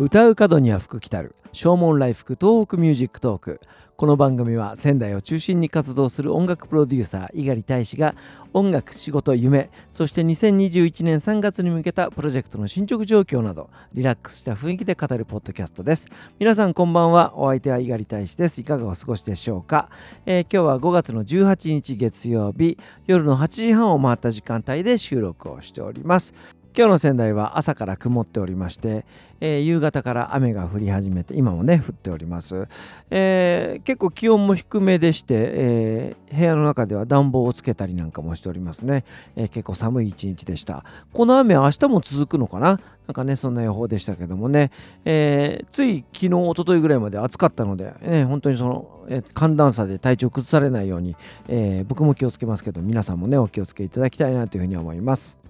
歌う門には福来たる。唱門来福東北 Music Talk。この番組は仙台を中心に活動する音楽プロデューサー猪狩大使が音楽仕事夢。そして2021年3月に向けたプロジェクトの進捗状況などリラックスした雰囲気で語るポッドキャストです。皆さんこんばんは。お相手は猪狩大使です。いかがお過ごしでしょうか、えー、今日は5月の18日月曜日夜の8時半を回った時間帯で収録をしております。今日の仙台は朝から曇っておりまして、えー、夕方から雨が降り始めて今もね降っております、えー、結構気温も低めでして、えー、部屋の中では暖房をつけたりなんかもしておりますね、え結構寒い一日でした。この雨明日も続くのかな？なんかねそんな予報でしたけどもね、えつい昨日一昨日ぐらいまで暑かったので、ね、本当にその、え寒暖差で体調崩されないように、え僕も気をつけますけど皆さんもねお気をつけいただきたいなというふうに思います。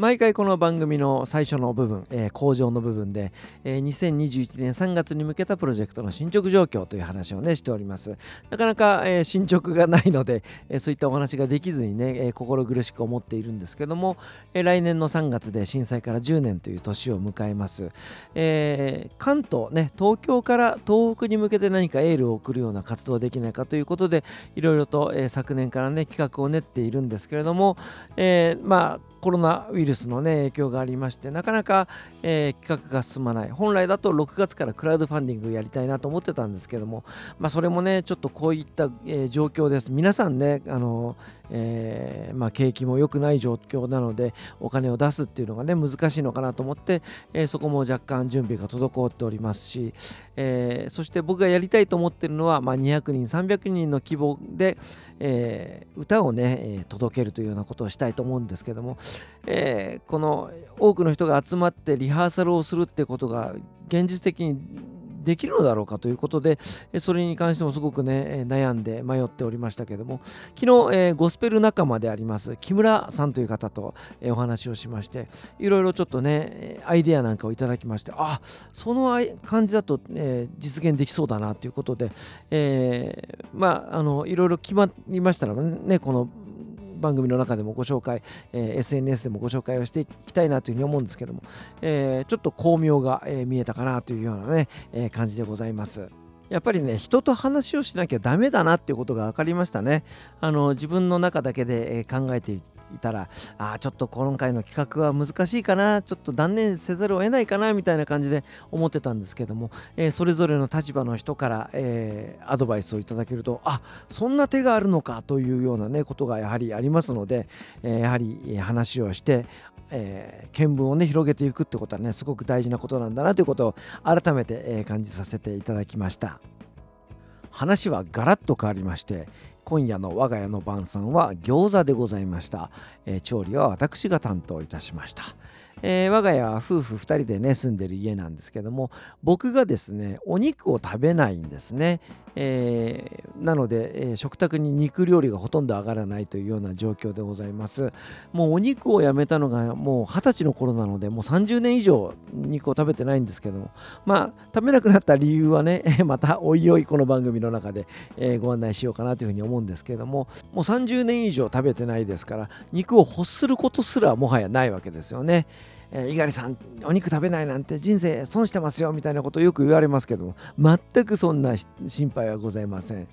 毎回この番組の最初の部分、えー、工場の部分で、えー、2021年3月に向けたプロジェクトの進捗状況という話をねしております。なかなか、えー、進捗がないので、えそういったお話ができずにね、え心苦しく思っているんですけども、え来年の3月で震災から10年という年を迎えます、え関東ね東京から東北に向けて何かエールを送るような活動できないかということでいろいろと、え昨年からね企画を練っているんですけれども、えまあコロナウイルスの、ね、影響がありましてなかなか、えー、企画が進まない。本来だと6月からクラウドファンディングやりたいなと思ってたんですけども、まあ、それもねちょっとこういった、えー、状況です。皆さんねあのえー、まあ、景気も良くない状況なのでお金を出すっていうのがね難しいのかなと思って、え、そこも若干準備が滞っておりますし、え、そして僕がやりたいと思ってるのは、まあ、200人300人の規模で、え歌をね、え届けるというようなことをしたいと思うんですけども、えこの多くの人が集まってリハーサルをするってことが現実的にできるのだろうかということで、それに関してもすごくね、悩んで迷っておりましたけども、昨日、えー、ゴスペル仲間であります木村さんという方と、え、お話をしまして、いろいろちょっとね、アイデアなんかをいただきまして、あその感じだと、えー、実現できそうだなということで、えー、まあ、あの、いろいろ決まりましたらね、この番組の中でもご紹介、え、SNS でもご紹介をしていきたいなというふうに思うんですけども、え、ちょっと巧妙が、え、見えたかなというようなね、え感じでございます。やっぱりね人と話をしなきゃダメだなっていうことが分かりましたね。あの自分の中だけで考えていたらあちょっと今回の企画は難しいかなちょっと断念せざるを得ないかなみたいな感じで思ってたんですけども、えー、それぞれの立場の人から、えー、アドバイスをいただけるとあそんな手があるのかというようなねことがやはりありますので、えー、やはり話をしてえ、見聞をね広げていくってことはねすごく大事なことなんだなということを改めて、え、感じさせていただきました話はガラッと変わりまして今夜の我が家の晩餐は餃子でございました、えー、調理は私が担当いたしました。えー、我が家は夫婦2人でね住んでる家なんですけども僕がですねお肉を食べないんですね、えー、なので、えー、食卓に肉料理がほとんど上がらないというような状況でございます。もうお肉をやめたのがもう二十歳の頃なのでもう30年以上肉を食べてないんですけどもまあ食べなくなった理由はね またおいおいこの番組の中で、えご案内しようかなというふうに思うんですけどももう30年以上食べてないですから肉を欲することすらもはやないわけですよね。えー、猪狩さんお肉食べないなんて人生損してますよみたいなことをよく言われますけども全くそんな心配はございません、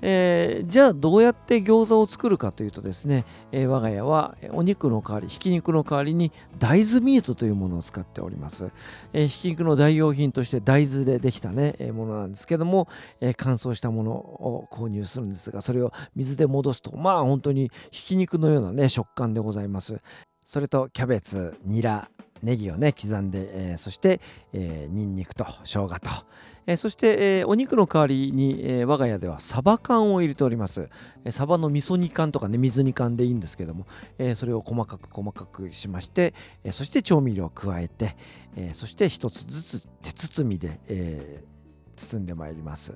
えー、じゃあどうやって餃子を作るかというとですね、えー、我が家はお肉の代わりひき肉の代わりに大豆ミートというものを使っております、えひき肉の代用品として大豆でできたね、えものなんですけども、え乾燥したものを購入するんですがそれを水で戻すとまあ本当にひき肉のようなね食感でございます。それとキャベツニラネギをね刻んで、えー、そして、えー、ニンニクと生姜と、えー、そして、えー、お肉の代わりに、えー、我が家ではサバ缶を入れております、えー、サバの味噌煮缶とかね水煮缶でいいんですけども、えー、それを細かく細かくしまして、えー、そして調味料を加えて、えー、そして一つずつ手包みで、えー、包んでまいります。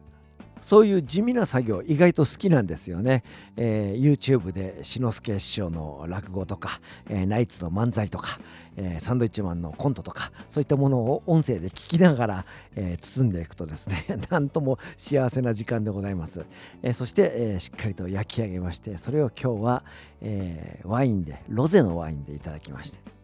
そういう地味な作業意外と好きなんですよね、えー、YouTube で志の輔師匠の落語とか、えー、ナイツの漫才とか、えー、サンドイッチマンのコントとかそういったものを音声で聞きながら、え包んでいくとですね なんとも幸せな時間でございます、えそして、えしっかりと焼き上げましてそれを今日は、えワインでロゼのワインでいただきまして。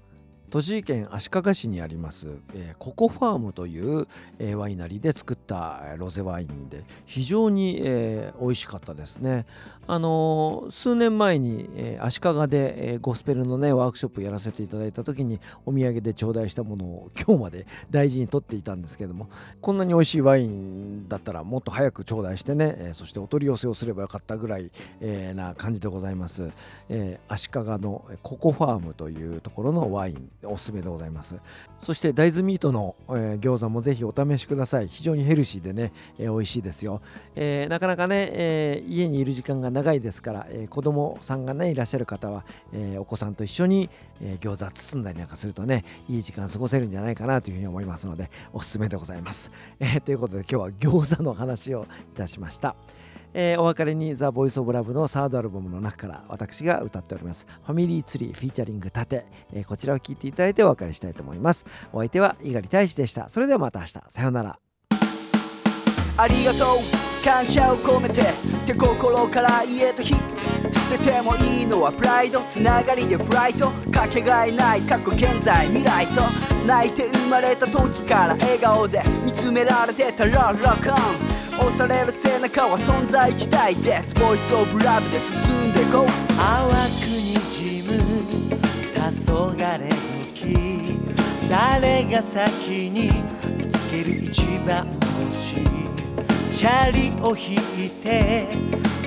栃木県足利市にあります、えー、ココファームという、えー、ワイナリーで作ったロゼワインで非常に、えー、美味しかったですね。あのー、数年前に、えー、足利で、えー、ゴスペルのねワークショップやらせていただいた時にお土産で頂戴したものを今日まで大事にとっていたんですけどもこんなに美味しいワインだったらもっと早く頂戴してね、えー、そしてお取り寄せをすればよかったぐらい、えー、な感じでございます、えー、足利のココファームというところのワインおすすめでございます。そして大豆ミートの、えー、餃子もぜひお試しください。非常にヘルシーでね、えー、美味しいですよ、えー、なかなかね、えー、家にいる時間が長いですから、えー、子供さんがねいらっしゃる方は、えー、お子さんと一緒に、えー、餃子包んだりなんかするとねいい時間過ごせるんじゃないかなというふうに思いますのでおすすめでございます、えー、ということで今日は餃子の話をいたしました。えー、お別れにザ・ボイス・オブ・ラブのサードアルバムの中から私が歌っております。ファミリーツリーフィーチャリング盾、えー、こちらを聴いていただいてお別れしたいと思います。お相手は猪狩大志でした。それではまた明日。さようなら。ありがとう。感謝を込めてって心から言えた日。捨ててもいいのはプライドつながりでフライトかけがえない過去現在未来と。泣いて生まれた時から笑顔で見つめられてたらロックオン。押される背中は存在自体です。ボイスオブラブで進んでこう。淡くにじむ黄昏時誰が先に見つける一番星チャリを引いて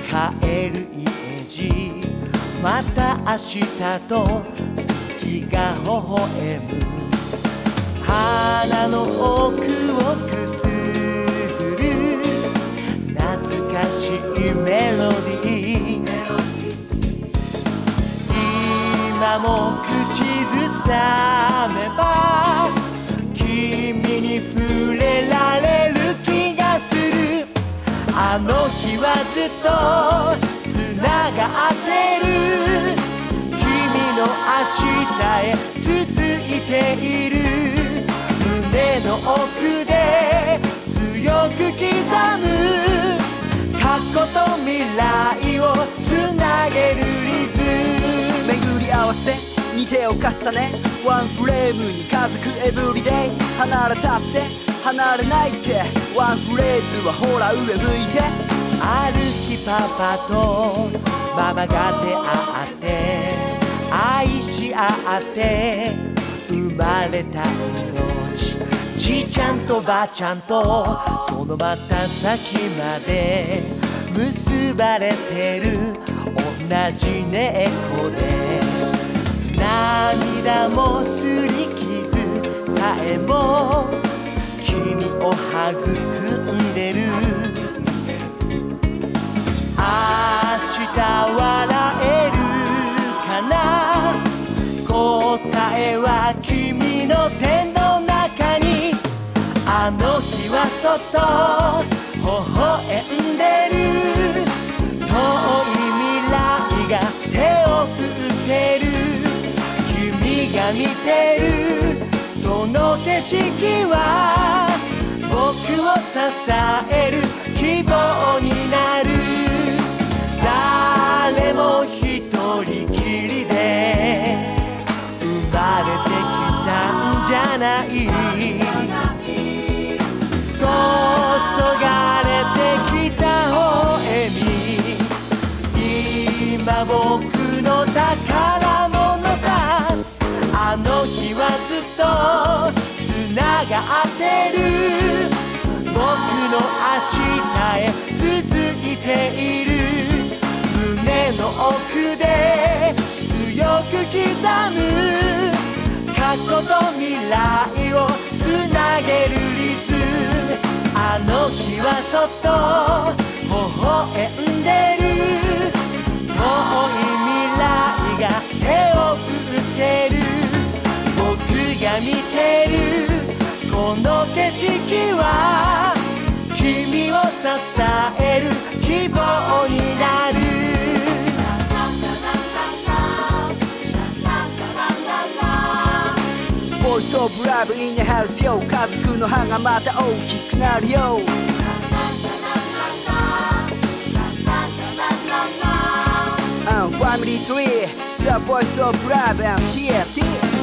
帰る家路また明日とすすきが微笑む。鼻の奥をくすぐる。懐かしいメロディー。今も口ずさめば君に触れられる気がする。あの日はずっと明日へ続いている胸の奥で強く刻む過去と未来をつなげるリズム。巡り合わせに手を重ねワンフレームに家族エブリデイ。離れたって離れないってワンフレーズはほら上向いて。ある日パパとママが出会って。愛し合って生まれた命。じいちゃんとばあちゃんとそのまた先まで結ばれてる。同じ猫で。涙もすり傷さえも君を育ん君の手の中にあの日はそっと微笑んでる。遠い未来が手を振ってる。君が見てる。その景色はがってる。僕の明日へ続いている。胸の奥で強く刻む。過去と未来をつなげるリズム。あの日はそっと微笑んでる。遠い景色は君を支える希望になる。ボイスオブラブインハウスよ家族の歯がまた大きくなるよ。ファミリートリー The Voice of Love and TFT